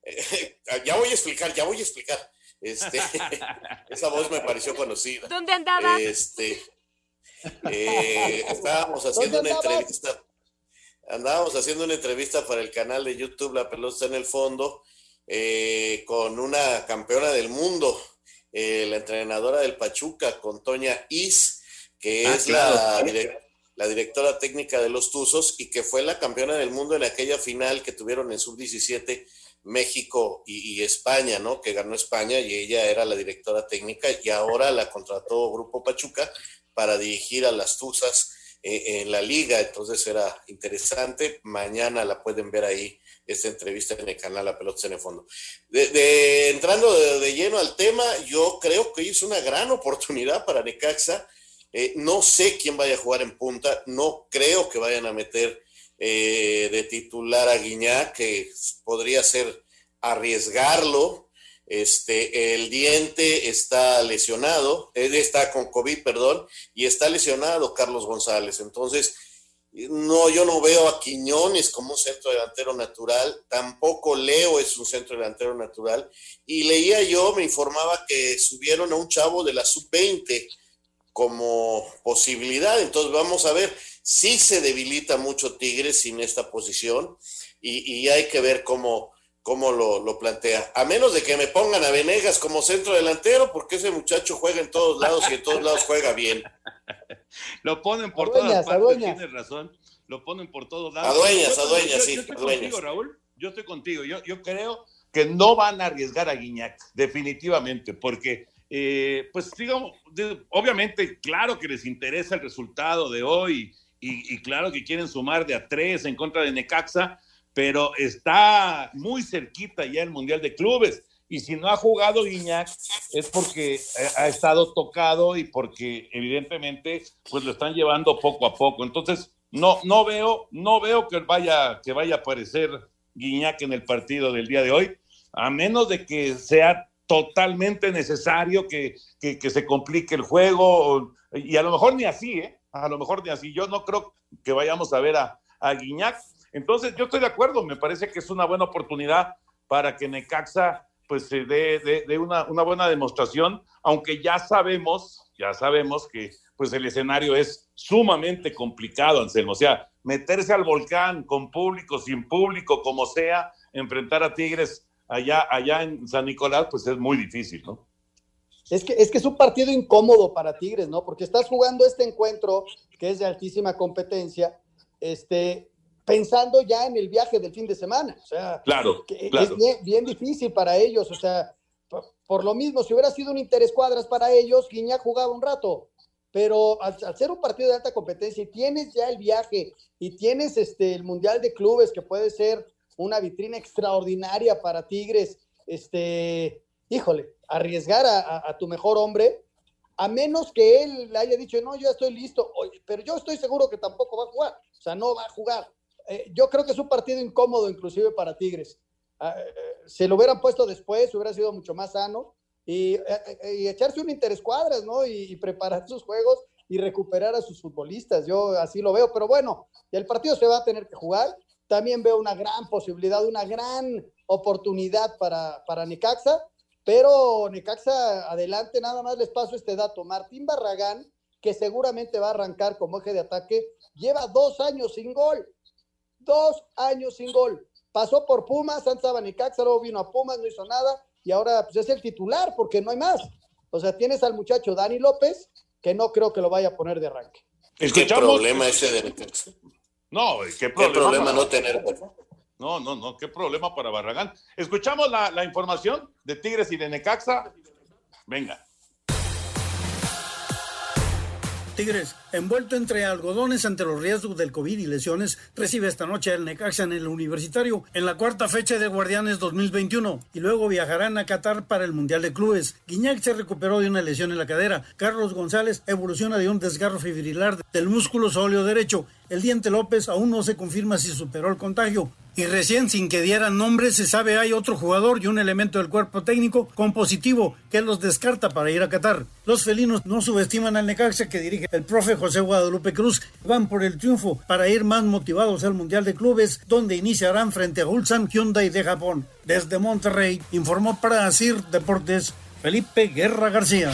Eh, ya voy a explicar, ya voy a explicar. Este, esa voz me pareció conocida. ¿Dónde andabas? Este, eh, estábamos haciendo una entrevista. Andábamos haciendo una entrevista para el canal de YouTube La Pelota en el Fondo eh, con una campeona del mundo, eh, la entrenadora del Pachuca, con Toña Is, que Ah, es claro. la, la directora técnica de los Tuzos y que fue la campeona del mundo en aquella final que tuvieron en Sub-17 México y, España, ¿no? Que ganó España y ella era la directora técnica y ahora la contrató Grupo Pachuca para dirigir a las Tuzas eh, en la liga, entonces era interesante. Mañana la pueden ver ahí, esta entrevista en el canal La Pelota en el Fondo. De, entrando de, de lleno al tema, yo creo que es una gran oportunidad para Necaxa. Eh, no sé quién vaya a jugar en punta, no creo que vayan a meter eh, de titular a Guiñac, que podría ser arriesgarlo. Este, el diente está lesionado, él está con COVID, perdón, y está lesionado Carlos González. Entonces, no, yo no veo a Quiñones como un centro delantero natural, tampoco Leo es un centro delantero natural. Y leía yo, me informaba que subieron a un chavo de la sub-20 como posibilidad. Entonces, vamos a ver si se debilita mucho Tigres sin esta posición y, y hay que ver cómo, cómo lo, lo, plantea. A menos de que me pongan a Venegas como centro delantero, porque ese muchacho juega en todos lados y en todos lados juega bien. Lo ponen por Adueñas, todas partes, adueñas. tienes razón. Lo ponen por todos lados. Adueñas, adueñas, yo- sí, Yo estoy adueñas. contigo, Raúl. Yo estoy contigo. Yo, yo creo que no van a arriesgar a Guiñac, definitivamente, porque, eh, pues, digamos, obviamente, claro que les interesa el resultado de hoy y, claro que quieren sumar de a tres en contra de Necaxa, pero está muy cerquita ya el Mundial de Clubes. Y si no ha jugado Guiñac es porque ha estado tocado y porque evidentemente pues lo están llevando poco a poco. Entonces, no, no veo, no veo que vaya, que vaya a aparecer Guiñac en el partido del día de hoy, a menos de que sea totalmente necesario que, que, se complique el juego, y a lo mejor ni así, ¿eh? A lo mejor ni así. Yo no creo que vayamos a ver a, a Guiñac. Entonces, yo estoy de acuerdo, me parece que es una buena oportunidad para que Necaxa pues se dé una, una buena demostración, aunque ya sabemos, ya sabemos que pues el escenario es sumamente complicado, Anselmo. O sea, meterse al volcán con público, sin público, como sea, enfrentar a Tigres allá, allá en San Nicolás, pues es muy difícil, ¿no? Es que, es que es un partido incómodo para Tigres, ¿no? Porque estás jugando este encuentro que es de altísima competencia, este, pensando ya en el viaje del fin de semana. O sea, Claro, que claro. es bien, bien difícil para ellos. O sea, por, por lo mismo, si hubiera sido un interés cuadras para ellos, Guiñac jugaba un rato. Pero al, al ser un partido de alta competencia y tienes ya el viaje y tienes este, el Mundial de Clubes, que puede ser una vitrina extraordinaria para Tigres, este, híjole, arriesgar a, tu mejor hombre, a menos que él le haya dicho, no, yo ya estoy listo, Oye, pero yo estoy seguro que tampoco va a jugar, o sea, no va a jugar. Eh, yo creo que es un partido incómodo inclusive para Tigres. Ah, eh, se lo hubieran puesto después, hubiera sido mucho más sano y, eh, eh, y echarse un interescuadras, ¿no? Y preparar sus juegos y recuperar a sus futbolistas. Yo así lo veo, pero bueno, el partido se va a tener que jugar. También veo una gran posibilidad, una gran oportunidad para, para Necaxa, pero Necaxa, adelante, nada más les paso este dato. Martín Barragán, que seguramente va a arrancar como eje de ataque, lleva dos años sin gol. Dos años sin gol. Pasó por Pumas, antes estaba Necaxa, luego vino a Pumas, no hizo nada, y ahora pues, es el titular porque no hay más. O sea, tienes al muchacho Dani López, que no creo que lo vaya a poner de arranque. ¿Qué problema ese de Necaxa? No, qué problema, ¿Qué problema no tener? No, no, no, qué problema para Barragán. Escuchamos la, la información de Tigres y de Necaxa. Venga. Tigres, envuelto entre algodones ante los riesgos del COVID y lesiones, recibe esta noche al Necaxa en el Universitario en la cuarta fecha de Guardianes 2021 y luego viajarán a Qatar para el Mundial de Clubes. Guiñac se recuperó de una lesión en la cadera. Carlos González evoluciona de un desgarro fibrilar del músculo sóleo derecho. El diente López aún no se confirma si superó el contagio. Y recién, sin que dieran nombre, se sabe hay otro jugador y un elemento del cuerpo técnico con positivo que los descarta para ir a Qatar. Los felinos no subestiman al Necaxa que dirige el profe José Guadalupe Cruz. Van por el triunfo para ir más motivados al Mundial de Clubes, donde iniciarán frente a Ulsan Hyundai de Japón. Desde Monterrey, informó para Asir Deportes Felipe Guerra García.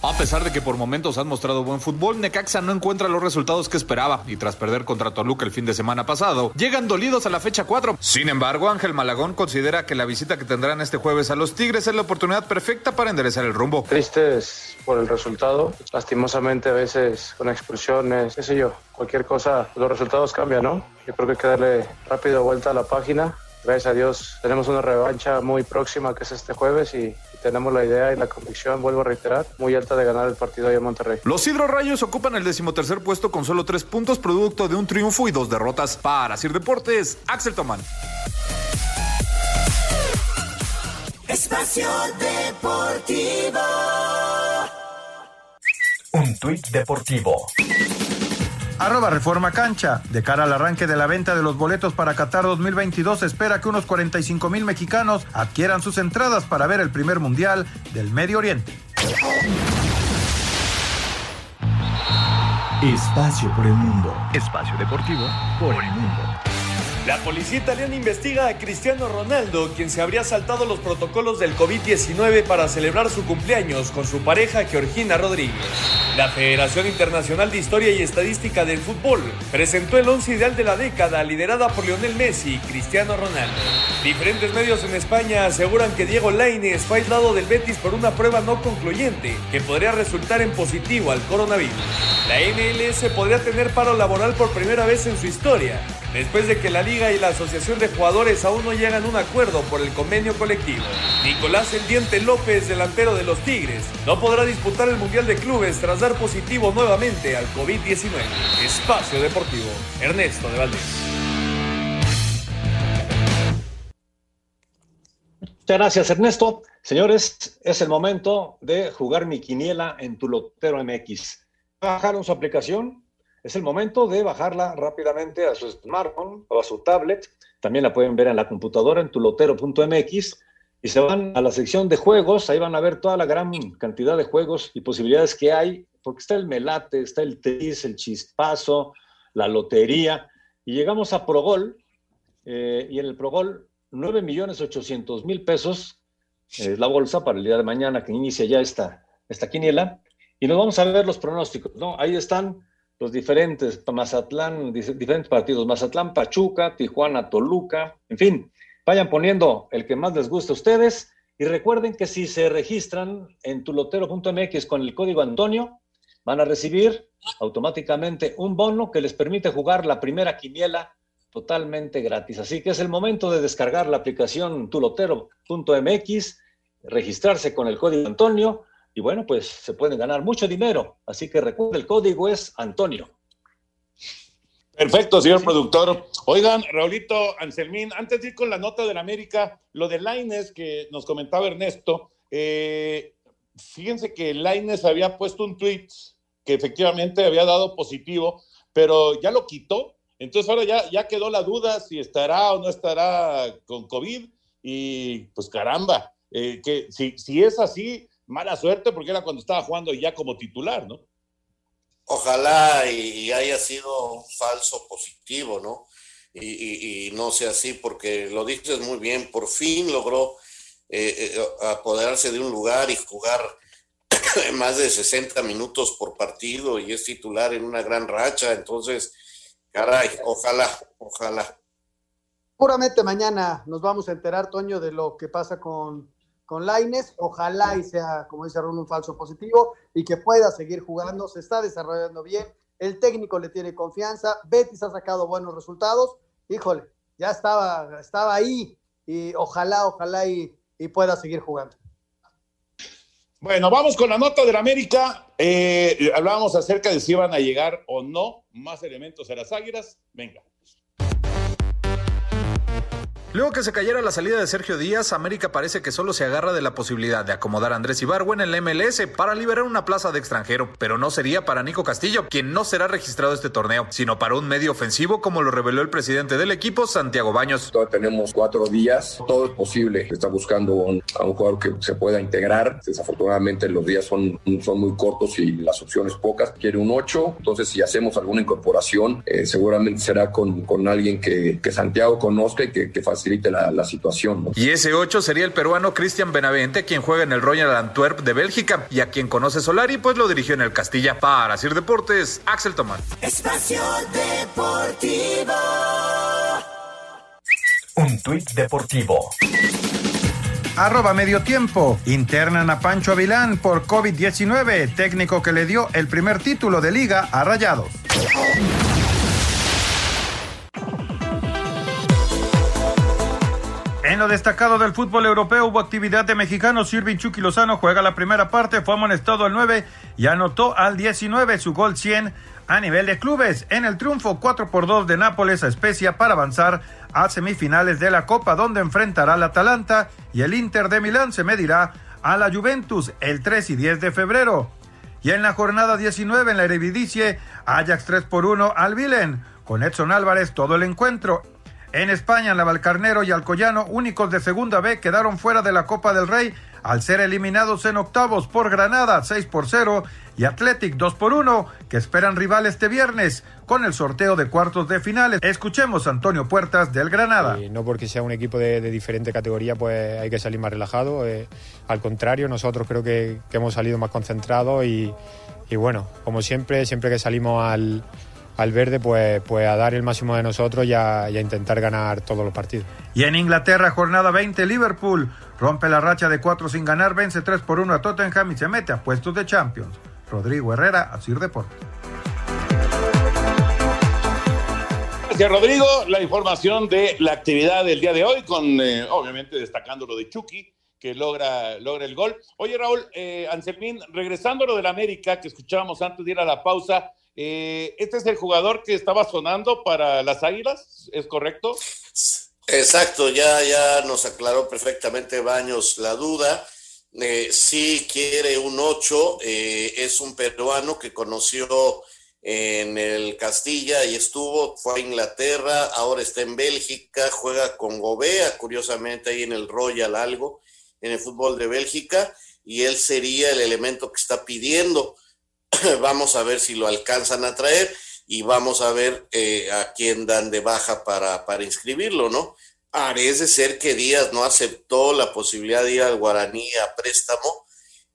A pesar de que por momentos han mostrado buen fútbol, Necaxa no encuentra los resultados que esperaba y tras perder contra Toluca el fin de semana pasado, llegan dolidos a la fecha 4. Sin embargo, Ángel Malagón considera que la visita que tendrán este jueves a los Tigres es la oportunidad perfecta para enderezar el rumbo. Tristes por el resultado, lastimosamente a veces con expulsiones, qué sé yo, cualquier cosa, los resultados cambian, ¿no? Yo creo que hay que darle rápido vuelta a la página. Gracias a Dios tenemos una revancha muy próxima que es este jueves y, tenemos la idea y la convicción, vuelvo a reiterar, muy alta de ganar el partido ahí en Monterrey. Los hidrorrayos ocupan el decimotercer puesto con solo tres puntos, producto de un triunfo y dos derrotas. Para Sir Deportes, Axel Tomán. Espacio Deportivo. Un tuit deportivo. Arroba Reforma Cancha. De cara al arranque de la venta de los boletos para Qatar 2022, se espera que unos 45 mil mexicanos adquieran sus entradas para ver el primer mundial del Medio Oriente. Espacio por el mundo. Espacio deportivo por el mundo. La policía italiana investiga a Cristiano Ronaldo, quien se habría saltado los protocolos del COVID-19 para celebrar su cumpleaños con su pareja Georgina Rodríguez. La Federación Internacional de Historia y Estadística del Fútbol presentó el once ideal de la década liderada por Lionel Messi y Cristiano Ronaldo. Diferentes medios en España aseguran que Diego Lainez fue aislado del Betis por una prueba no concluyente que podría resultar en positivo al coronavirus. La MLS podría tener paro laboral por primera vez en su historia, después de que la Liga y la Asociación de Jugadores aún no llegan a un acuerdo por el convenio colectivo. Nicolás El Diente López, delantero de los Tigres, no podrá disputar el Mundial de Clubes tras dar positivo nuevamente al COVID-19. Espacio Deportivo, Ernesto de Valdés. Muchas gracias, Ernesto. Señores, es el momento de jugar mi quiniela en tu Lotero MX. ¿Bajaron su aplicación? Es el momento de bajarla rápidamente a su smartphone o a su tablet. También la pueden ver en la computadora en tulotero.mx y se van a la sección de juegos. Ahí van a ver toda la gran cantidad de juegos y posibilidades que hay, porque está el melate, está el tris, el chispazo, la lotería. Y llegamos a Progol, eh, y en el Progol, 9 millones 800 mil pesos es la bolsa para el día de mañana que inicia ya esta, esta quiniela. Y nos vamos a ver los pronósticos, ¿no? Ahí están los diferentes, Mazatlán, diferentes partidos, Mazatlán, Pachuca, Tijuana, Toluca, en fin, vayan poniendo el que más les guste a ustedes y recuerden que si se registran en tulotero.mx con el código Antonio, van a recibir automáticamente un bono que les permite jugar la primera quiniela totalmente gratis. Así que es el momento de descargar la aplicación tulotero.mx, registrarse con el código Antonio y bueno, pues se pueden ganar mucho dinero. Así que recuerden, el código es Antonio. Perfecto, señor productor. Oigan, Raulito Anselmín, antes de ir con la nota del América, lo de Laines que nos comentaba Ernesto, eh, fíjense que Laines había puesto un tweet que efectivamente había dado positivo, pero ya lo quitó. Entonces ahora ya, ya quedó la duda si estará o no estará con COVID. Y pues caramba, eh, que si, si es así, mala suerte porque era cuando estaba jugando ya como titular, ¿no? Ojalá y, haya sido un falso positivo, ¿no? Y, y- y no sea así, porque lo dices muy bien, por fin logró eh, eh, apoderarse de un lugar y jugar más de 60 minutos por partido y es titular en una gran racha, entonces, caray, ojalá, ojalá. Seguramente mañana nos vamos a enterar, Toño, de lo que pasa con, con Laines, ojalá y sea, como dice Raúl, un falso positivo y que pueda seguir jugando, se está desarrollando bien, el técnico le tiene confianza, Betis ha sacado buenos resultados, híjole, ya estaba, estaba ahí y ojalá, ojalá y, pueda seguir jugando. Bueno, vamos con la nota de la América. Eh, hablábamos acerca de si iban a llegar o no más elementos a las Águilas. Venga. Luego que se cayera la salida de Sergio Díaz, América parece que solo se agarra de la posibilidad de acomodar a Andrés Ibarwen en la MLS para liberar una plaza de extranjero, pero no sería para Nico Castillo, quien no será registrado este torneo, sino para un medio ofensivo como lo reveló el presidente del equipo, Santiago Baños. Todavía tenemos cuatro días, todo es posible. Está buscando un, a un jugador que se pueda integrar. Desafortunadamente los días son, son muy cortos y las opciones pocas. Quiere un 8, entonces si hacemos alguna incorporación, eh, seguramente será con, con alguien que, que Santiago conozca y que, que facilite la, la situación. ¿no? Y ese 8 sería el peruano Cristian Benavente, quien juega en el Royal Antwerp de Bélgica y a quien conoce Solari, pues lo dirigió en el Castilla. Para Sir Deportes, Axel Tomás. Espacio Deportivo. Un tuit deportivo. Arroba medio tiempo. Internan a Pancho Avilán por COVID-19, técnico que le dio el primer título de liga a Rayados. En lo destacado del fútbol europeo hubo actividad de mexicanos. Sirvin Chucky Lozano juega la primera parte, fue amonestado al 9 y anotó al 19 su gol 100 a nivel de clubes. En el triunfo 4 por 2 de Nápoles a Especia para avanzar a semifinales de la Copa, donde enfrentará al Atalanta y el Inter de Milán se medirá a la Juventus el 3 y 10 de febrero. Y en la jornada 19 en la Eredivisie, Ajax 3 por 1 al Vilen, con Edson Álvarez todo el encuentro. En España, Navalcarnero y Alcoyano, únicos de segunda B, quedaron fuera de la Copa del Rey al ser eliminados en octavos por Granada 6 por 0 y Athletic 2 por 1, que esperan rival este viernes con el sorteo de cuartos de finales. Escuchemos a Antonio Puertas del Granada. No porque sea un equipo de, diferente categoría, pues hay que salir más relajado. Eh, al contrario, nosotros creo que, hemos salido más concentrados y, bueno, como siempre, siempre que salimos al, al verde, pues, pues a dar el máximo de nosotros y a, y a intentar ganar todos los partidos. Y en Inglaterra, jornada 20, Liverpool rompe la racha de 4 sin ganar, vence 3 por 1 a Tottenham y se mete a puestos de Champions. Rodrigo Herrera, Asir Deportes. Gracias, Rodrigo. La información de la actividad del día de hoy, con eh, obviamente destacando lo de Chucky, que logra, logra el gol. Oye, Raúl, eh, Anselmín, regresando a lo del América, que escuchábamos antes de ir a la pausa, eh, ¿este es el jugador que estaba sonando para las Águilas? ¿Es correcto? Exacto, ya, ya nos aclaró perfectamente Baños la duda. Eh, sí quiere un 8, eh, es un peruano que conoció en el Castilla y estuvo, fue a Inglaterra, ahora está en Bélgica, juega con Gobea, curiosamente ahí en el Royal algo, en el fútbol de Bélgica, y él sería el elemento que está pidiendo. vamos a ver si lo alcanzan a traer y vamos a ver eh, a quién dan de baja para, para inscribirlo, ¿no? Parece ser que Díaz no aceptó la posibilidad de ir al Guaraní a préstamo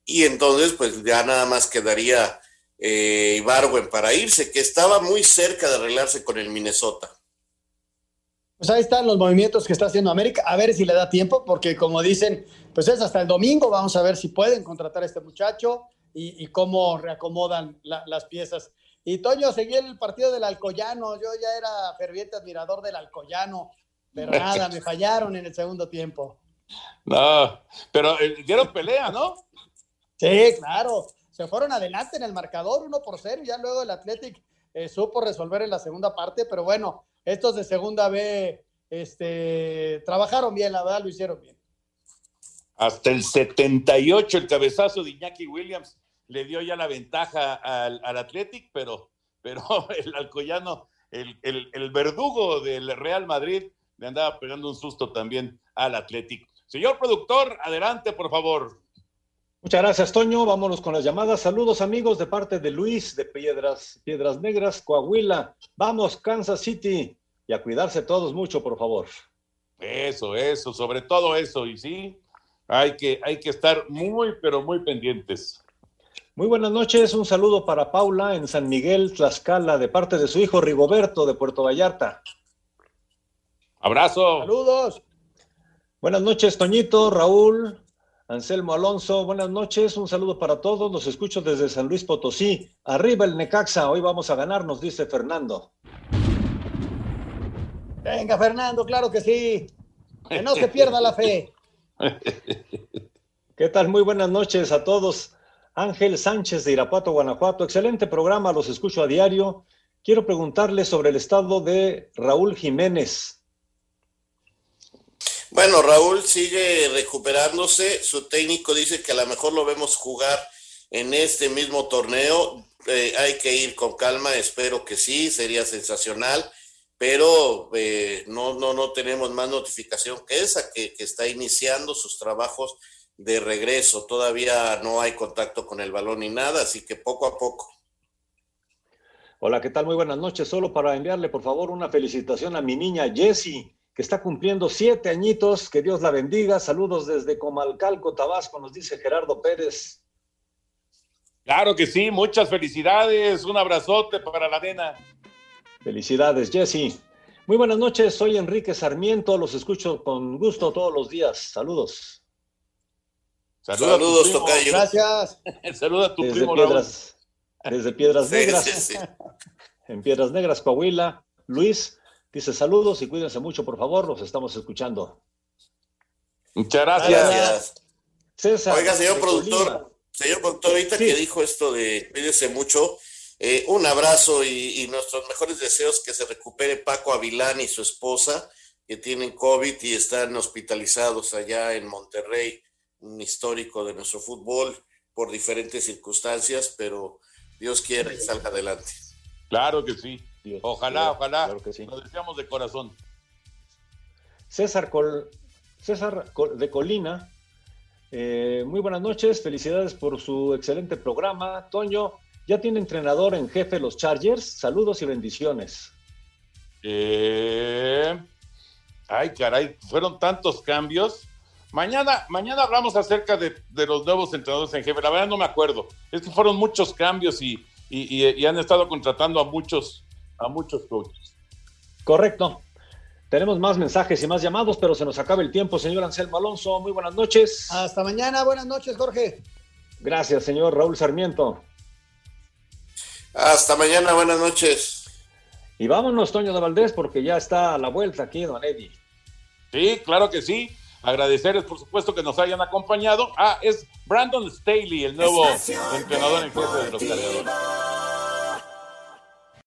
y entonces pues ya nada más quedaría eh, Ibarwen para irse, que estaba muy cerca de arreglarse con el Minnesota. Pues ahí están los movimientos que está haciendo América, a ver si le da tiempo, porque como dicen, pues es hasta el domingo, vamos a ver si pueden contratar a este muchacho y, y cómo reacomodan la, las piezas. Y Toño, seguí el partido del Alcoyano, yo ya era ferviente admirador del Alcoyano, pero nada, me fallaron en el segundo tiempo. No, pero eh, dieron pelea, ¿no? Sí, claro. Se fueron adelante en el marcador, uno por cero, y ya luego el Athletic eh, supo resolver en la segunda parte, pero bueno, estos de segunda B este, trabajaron bien, la verdad, lo hicieron bien. Hasta el 78, el cabezazo de Iñaki Williams le dio ya la ventaja al, al Athletic, pero, pero el Alcoyano, el, el, el verdugo del Real Madrid, le andaba pegando un susto también al Athletic. Señor productor, adelante, por favor. Muchas gracias, Toño. Vámonos con las llamadas. Saludos, amigos, de parte de Luis de Piedras, Piedras Negras, Coahuila. Vamos, Kansas City. Y a cuidarse todos mucho, por favor. Eso, eso, sobre todo eso. Y sí, hay que, hay que estar muy, pero muy pendientes. Muy buenas noches. Un saludo para Paula en San Miguel, Tlaxcala, de parte de su hijo Rigoberto de Puerto Vallarta. Abrazo. Saludos. Buenas noches, Toñito, Raúl, Anselmo Alonso, buenas noches, un saludo para todos, los escucho desde San Luis Potosí. Arriba el Necaxa, hoy vamos a ganar, nos dice Fernando. Venga, Fernando, claro que sí. Que no se pierda la fe. ¿Qué tal? Muy buenas noches a todos. Ángel Sánchez de Irapuato, Guanajuato. Excelente programa, los escucho a diario. Quiero preguntarle sobre el estado de Raúl Jiménez. Bueno, Raúl sigue recuperándose. Su técnico dice que a lo mejor lo vemos jugar en este mismo torneo. Eh, hay que ir con calma, espero que sí, sería sensacional, pero eh, no, no, no tenemos más notificación que esa, que, que está iniciando sus trabajos de regreso. Todavía no hay contacto con el balón ni nada, así que poco a poco. Hola, ¿qué tal? Muy buenas noches. Solo para enviarle, por favor, una felicitación a mi niña Jessie, que está cumpliendo siete añitos. Que Dios la bendiga. Saludos desde Comalcalco, Tabasco, nos dice Gerardo Pérez. Claro que sí, muchas felicidades. Un abrazote para la nena. Felicidades, Jessie. Muy buenas noches, soy Enrique Sarmiento, los escucho con gusto todos los días. Saludos. Saludos, Saludos Tocayo. Gracias. Saluda a tu desde primo Piedras, desde Piedras Negras, sí, sí. en Piedras Negras, Coahuila. Luis dice saludos y cuídense mucho, por favor, los estamos escuchando. Muchas Gracias. César. Oiga, señor productor, Colima. señor productor, ahorita Sí. que dijo esto de cuídese mucho, eh, un abrazo y, y nuestros mejores deseos que se recupere Paco Avilán y su esposa, que tienen COVID y están hospitalizados allá en Monterrey, un histórico de nuestro fútbol por diferentes circunstancias, pero Dios quiera y salga adelante. Claro que sí. Dios Ojalá, ojalá. claro que sí. Lo deseamos de corazón. César, Col- César Col- de Colina, eh, muy buenas noches, felicidades por su excelente programa. Toño, ya tiene entrenador en jefe los Chargers, saludos y bendiciones. Eh, Ay, caray, fueron tantos cambios. Mañana, mañana hablamos acerca de, de los nuevos entrenadores en jefe. La verdad no me acuerdo. Es que fueron muchos cambios y, y- y- y han estado contratando a muchos, a muchos coaches. Correcto. Tenemos más mensajes y más llamados, pero se nos acaba el tiempo, señor Anselmo Alonso. Muy buenas noches. Hasta mañana, buenas noches, Jorge. Gracias, señor Raúl Sarmiento. Hasta mañana, buenas noches. Y vámonos, Toño de Valdés, porque ya está a la vuelta aquí, don Eddie. Sí, claro que sí. Agradecerles, por supuesto, que nos hayan acompañado. Ah, es Brandon Staley, el nuevo entrenador en jefe de los. Cargadores.